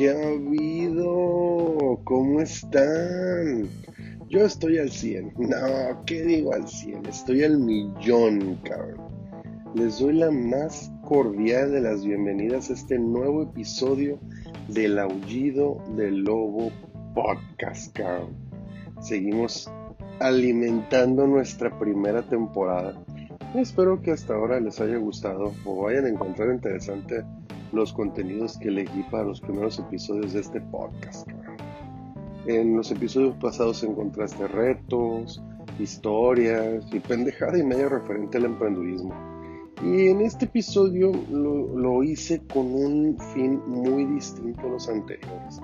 ¿Qué ha habido? ¿Cómo están? Yo estoy al 100. No, ¿qué digo al 100? Estoy al millón, cabrón. Les doy la más cordial de las bienvenidas a este nuevo episodio del Aullido del Lobo Podcast, cabrón. Seguimos alimentando nuestra primera temporada. Espero que hasta ahora les haya gustado o vayan a encontrar interesante los contenidos que elegí para los primeros episodios de este podcast. En los episodios pasados encontraste retos, historias y pendejada y media referente al emprendurismo. Y en este episodio lo, lo hice con un fin muy distinto a los anteriores.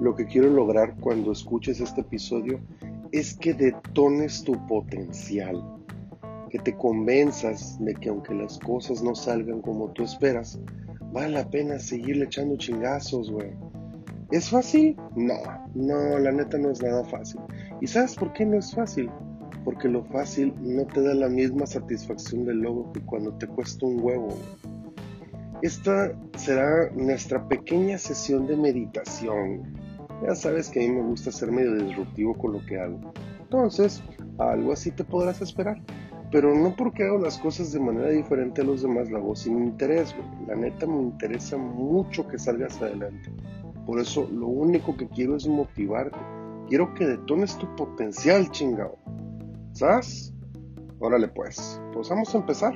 Lo que quiero lograr cuando escuches este episodio es que detones tu potencial, que te convenzas de que aunque las cosas no salgan como tú esperas, vale la pena seguirle echando chingazos, güey. ¿Es fácil? No, no, la neta no es nada fácil. ¿Y sabes por qué no es fácil? Porque lo fácil no te da la misma satisfacción del logro que cuando te cuesta un huevo. Esta será nuestra pequeña sesión de meditación. Ya sabes que a mí me gusta ser medio disruptivo con lo que hago. Entonces, algo así te podrás esperar pero no porque hago las cosas de manera diferente a los demás, la hago sin interés, güey. La neta me interesa mucho que salgas adelante. Por eso lo único que quiero es motivarte. Quiero que detones tu potencial, chingado. ¿Sabes? Órale pues, pues vamos a empezar.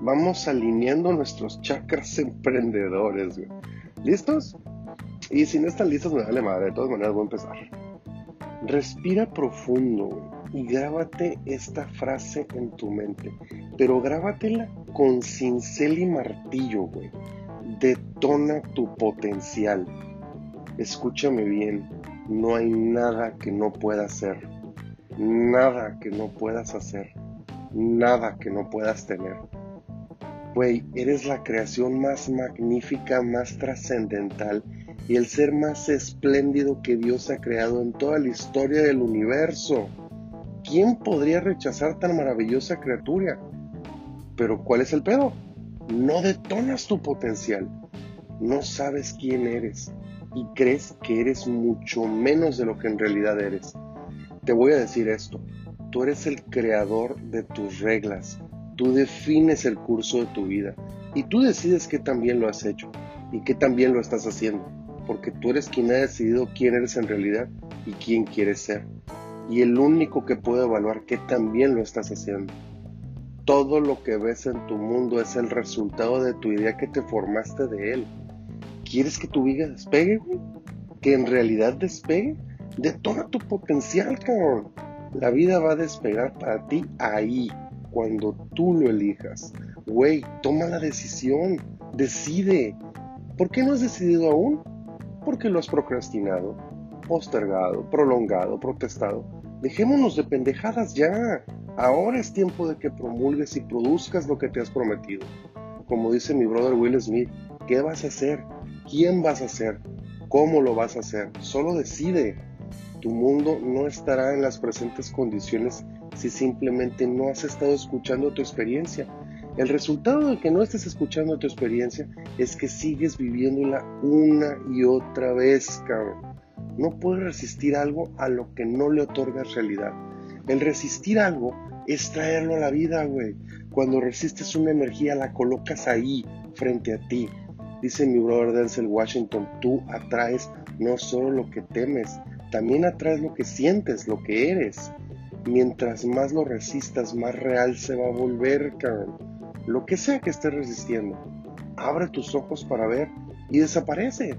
Vamos alineando nuestros chakras emprendedores, güey. ¿Listos? Y si no están listos, me vale madre. De todas maneras voy a empezar. Respira profundo, güey y grábate esta frase en tu mente. Pero grábatela con cincel y martillo, güey. Detona tu potencial. Escúchame bien, no hay nada que no puedas hacer. Nada que no puedas hacer. Nada que no puedas tener. Güey, eres la creación más magnífica, más trascendental y el ser más espléndido que Dios ha creado en toda la historia del universo. ¿Quién podría rechazar tan maravillosa criatura? Pero ¿cuál es el pedo? No detonas tu potencial. No sabes quién eres y crees que eres mucho menos de lo que en realidad eres. Te voy a decir esto. Tú eres el creador de tus reglas. Tú defines el curso de tu vida y tú decides que también lo has hecho y que también lo estás haciendo, porque tú eres quien ha decidido quién eres en realidad y quién quieres ser y el único que puede evaluar que también lo estás haciendo. Todo lo que ves en tu mundo es el resultado de tu idea que te formaste de él. ¿Quieres que tu vida despegue, ¿Que en realidad despegue? Detona tu potencial, cabrón. La vida va a despegar para ti ahí, cuando tú lo elijas. Güey, toma la decisión. Decide. ¿Por qué no has decidido aún? Porque lo has procrastinado postergado, prolongado, protestado. Dejémonos de pendejadas ya. Ahora es tiempo de que promulgues y produzcas lo que te has prometido. Como dice mi brother Will Smith, ¿qué vas a hacer? ¿Quién vas a hacer? ¿Cómo lo vas a hacer? Solo decide. Tu mundo no estará en las presentes condiciones si simplemente no has estado escuchando tu experiencia. El resultado de que no estés escuchando tu experiencia es que sigues viviéndola una y otra vez, cabrón. No puedes resistir algo a lo que no le otorgas realidad. El resistir algo es traerlo a la vida, güey. Cuando resistes una energía, la colocas ahí, frente a ti. Dice mi brother Denzel Washington, tú atraes no solo lo que temes, también atraes lo que sientes, lo que eres. Mientras más lo resistas, más real se va a volver, cabrón. Lo que sea que estés resistiendo, abre tus ojos para ver y desaparece.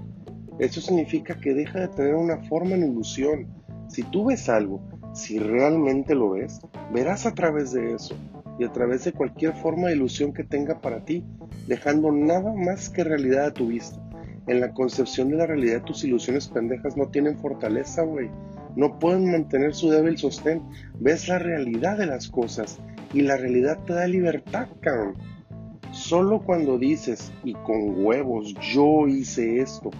Eso significa que deja de tener una forma en ilusión. Si tú ves algo, si realmente lo ves, verás a través de eso y a través de cualquier forma de ilusión que tenga para ti, dejando nada más que realidad a tu vista. En la concepción de la realidad tus ilusiones pendejas no tienen fortaleza, güey. No pueden mantener su débil sostén. Ves la realidad de las cosas y la realidad te da libertad, cabrón. Solo cuando dices, y con huevos, yo hice esto,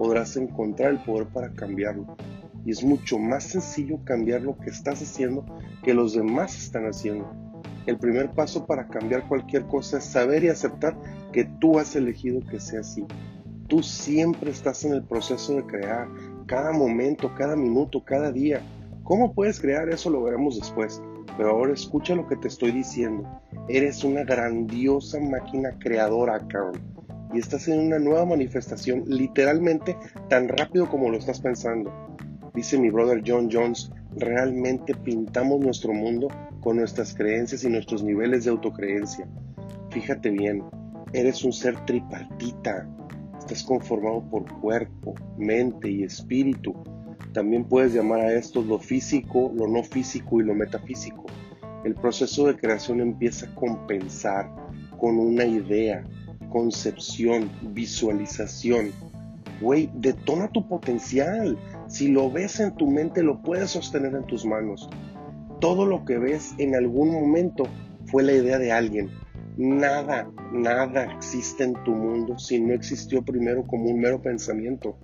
podrás encontrar el poder para cambiarlo. Y es mucho más sencillo cambiar lo que estás haciendo que los demás están haciendo. El primer paso para cambiar cualquier cosa es saber y aceptar que tú has elegido que sea así. Tú siempre estás en el proceso de crear, cada momento, cada minuto, cada día. ¿Cómo puedes crear eso? Lo veremos después. Pero ahora escucha lo que te estoy diciendo. Eres una grandiosa máquina creadora, Carol. Y estás en una nueva manifestación, literalmente tan rápido como lo estás pensando. Dice mi brother John Jones, realmente pintamos nuestro mundo con nuestras creencias y nuestros niveles de autocreencia. Fíjate bien, eres un ser tripartita. Estás conformado por cuerpo, mente y espíritu. También puedes llamar a esto lo físico, lo no físico y lo metafísico. El proceso de creación empieza con pensar, con una idea, concepción, visualización. Güey, detona tu potencial. Si lo ves en tu mente, lo puedes sostener en tus manos. Todo lo que ves en algún momento fue la idea de alguien. Nada, nada existe en tu mundo si no existió primero como un mero pensamiento.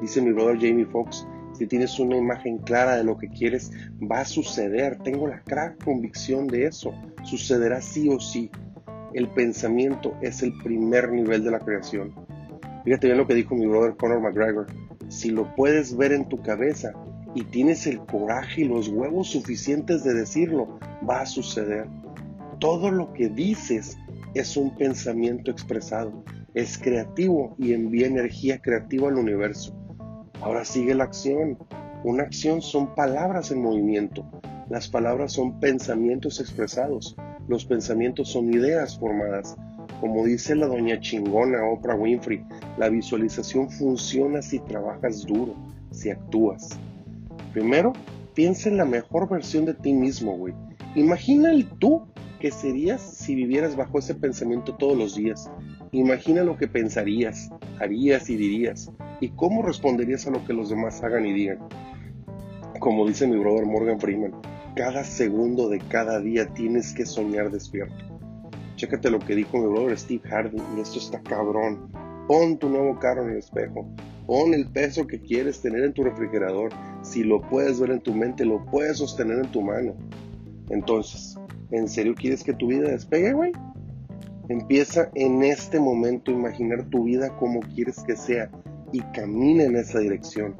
Dice mi brother Jamie Foxx, si tienes una imagen clara de lo que quieres, va a suceder. Tengo la clara convicción de eso. Sucederá sí o sí. El pensamiento es el primer nivel de la creación. Fíjate bien lo que dijo mi brother Conor McGregor. Si lo puedes ver en tu cabeza y tienes el coraje y los huevos suficientes de decirlo, va a suceder. Todo lo que dices es un pensamiento expresado, es creativo y envía energía creativa al universo. Ahora sigue la acción. Una acción son palabras en movimiento. Las palabras son pensamientos expresados. Los pensamientos son ideas formadas. Como dice la doña chingona Oprah Winfrey, la visualización funciona si trabajas duro, si actúas. Primero, piensa en la mejor versión de ti mismo, güey. Imagina el tú que serías si vivieras bajo ese pensamiento todos los días. Imagina lo que pensarías, harías y dirías, y cómo responderías a lo que los demás hagan y digan. Como dice mi brother Morgan Freeman, cada segundo de cada día tienes que soñar despierto. Chécate lo que dijo mi brother Steve Hardy, y esto está cabrón. Pon tu nuevo carro en el espejo. Pon el peso que quieres tener en tu refrigerador. Si lo puedes ver en tu mente, lo puedes sostener en tu mano. Entonces, ¿en serio quieres que tu vida despegue, güey? Empieza en este momento a imaginar tu vida como quieres que sea y camina en esa dirección.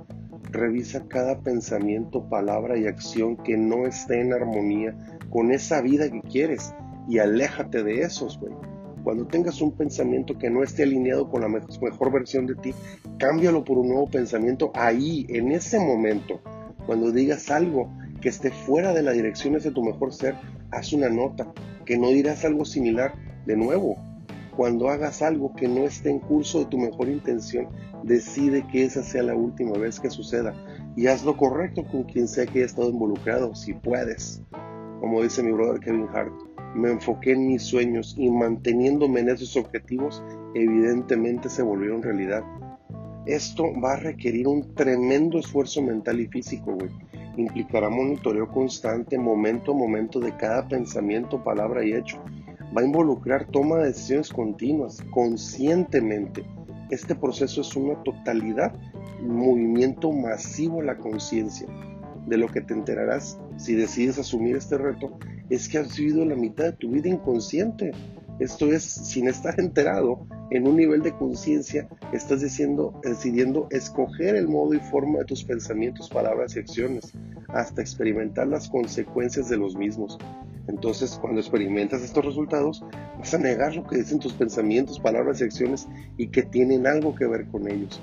Revisa cada pensamiento, palabra y acción que no esté en armonía con esa vida que quieres y aléjate de esos, güey. Cuando tengas un pensamiento que no esté alineado con la mejor versión de ti, cámbialo por un nuevo pensamiento ahí, en ese momento. Cuando digas algo que esté fuera de la dirección de tu mejor ser, haz una nota, que no dirás algo similar de nuevo. Cuando hagas algo que no esté en curso de tu mejor intención, decide que esa sea la última vez que suceda y haz lo correcto con quien sea que haya estado involucrado, si puedes. Como dice mi brother Kevin Hart, me enfoqué en mis sueños y manteniéndome en esos objetivos, evidentemente se volvieron realidad. Esto va a requerir un tremendo esfuerzo mental y físico, güey. Implicará monitoreo constante, momento a momento de cada pensamiento, palabra y hecho. Va a involucrar toma de decisiones continuas, conscientemente. Este proceso es una totalidad, un movimiento masivo a la conciencia. De lo que te enterarás si decides asumir este reto es que has vivido la mitad de tu vida inconsciente. Esto es, sin estar enterado, en un nivel de conciencia, estás diciendo, decidiendo escoger el modo y forma de tus pensamientos, palabras y acciones, hasta experimentar las consecuencias de los mismos. Entonces, cuando experimentas estos resultados, vas a negar lo que dicen tus pensamientos, palabras y acciones y que tienen algo que ver con ellos.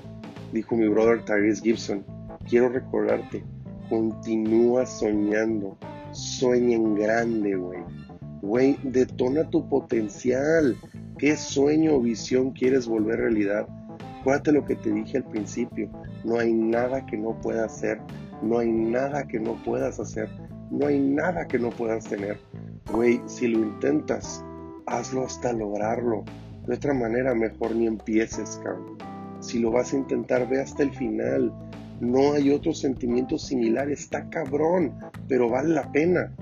Dijo mi brother Tyrese Gibson, quiero recordarte, continúa soñando, sueña en grande, güey. Güey, detona tu potencial. ¿Qué sueño o visión quieres volver realidad? Acuérdate lo que te dije al principio. No hay nada que no puedas hacer. No hay nada que no puedas hacer. No hay nada que no puedas tener. Güey, si lo intentas, hazlo hasta lograrlo. De otra manera, mejor ni empieces, cabrón. Si lo vas a intentar, ve hasta el final. No hay otro sentimiento similar. Está cabrón, pero vale la pena.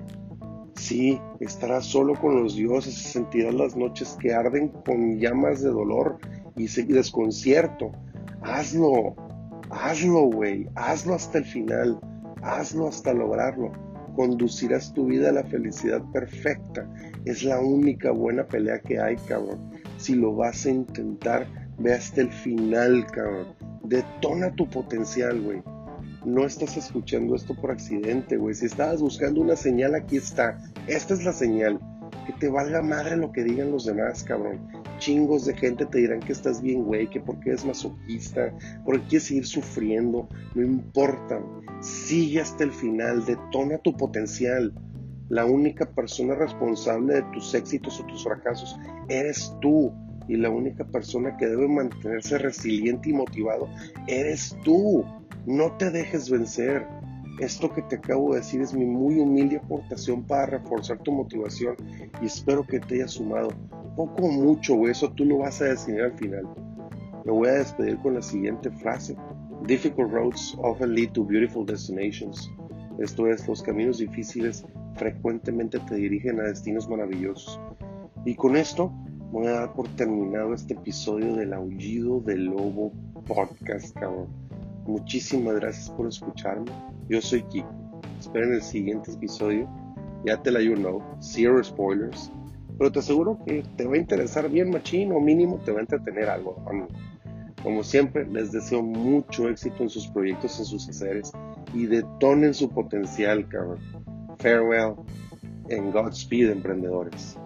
Sí, estarás solo con los dioses y sentirás las noches que arden con llamas de dolor y desconcierto. Hazlo, hazlo, güey, hazlo hasta el final, hazlo hasta lograrlo. Conducirás tu vida a la felicidad perfecta. Es la única buena pelea que hay, cabrón. Si lo vas a intentar, Ve hasta el final, cabrón. Detona tu potencial, güey. No estás escuchando esto por accidente, güey. Si estabas buscando una señal, aquí está. Esta es la señal. Que te valga madre lo que digan los demás, cabrón. Chingos de gente te dirán que estás bien, güey, que porque eres masoquista, porque quieres seguir sufriendo. No importa. Sigue hasta el final. Detona tu potencial. La única persona responsable de tus éxitos o tus fracasos eres tú y la única persona que debe mantenerse resiliente y motivado eres tú. No te dejes vencer. Esto que te acabo de decir es mi muy humilde aportación para reforzar tu motivación y espero que te haya sumado. Poco o mucho, eso tú lo vas a decidir al final. Me voy a despedir con la siguiente frase. Difficult roads often lead to beautiful destinations. Esto es, los caminos difíciles frecuentemente te dirigen a destinos maravillosos. Y con esto voy a dar por terminado este episodio del Aullido del Lobo podcast, cabrón. Muchísimas gracias por escucharme. Yo soy Kiko. Esperen el siguiente episodio. Ya te la you know. Zero spoilers. Pero te aseguro que te va a interesar bien, machín, o mínimo te va a entretener algo. Como siempre, les deseo mucho éxito en sus proyectos, en sus haceres y detonen su potencial, cabrón. Farewell and Godspeed, emprendedores.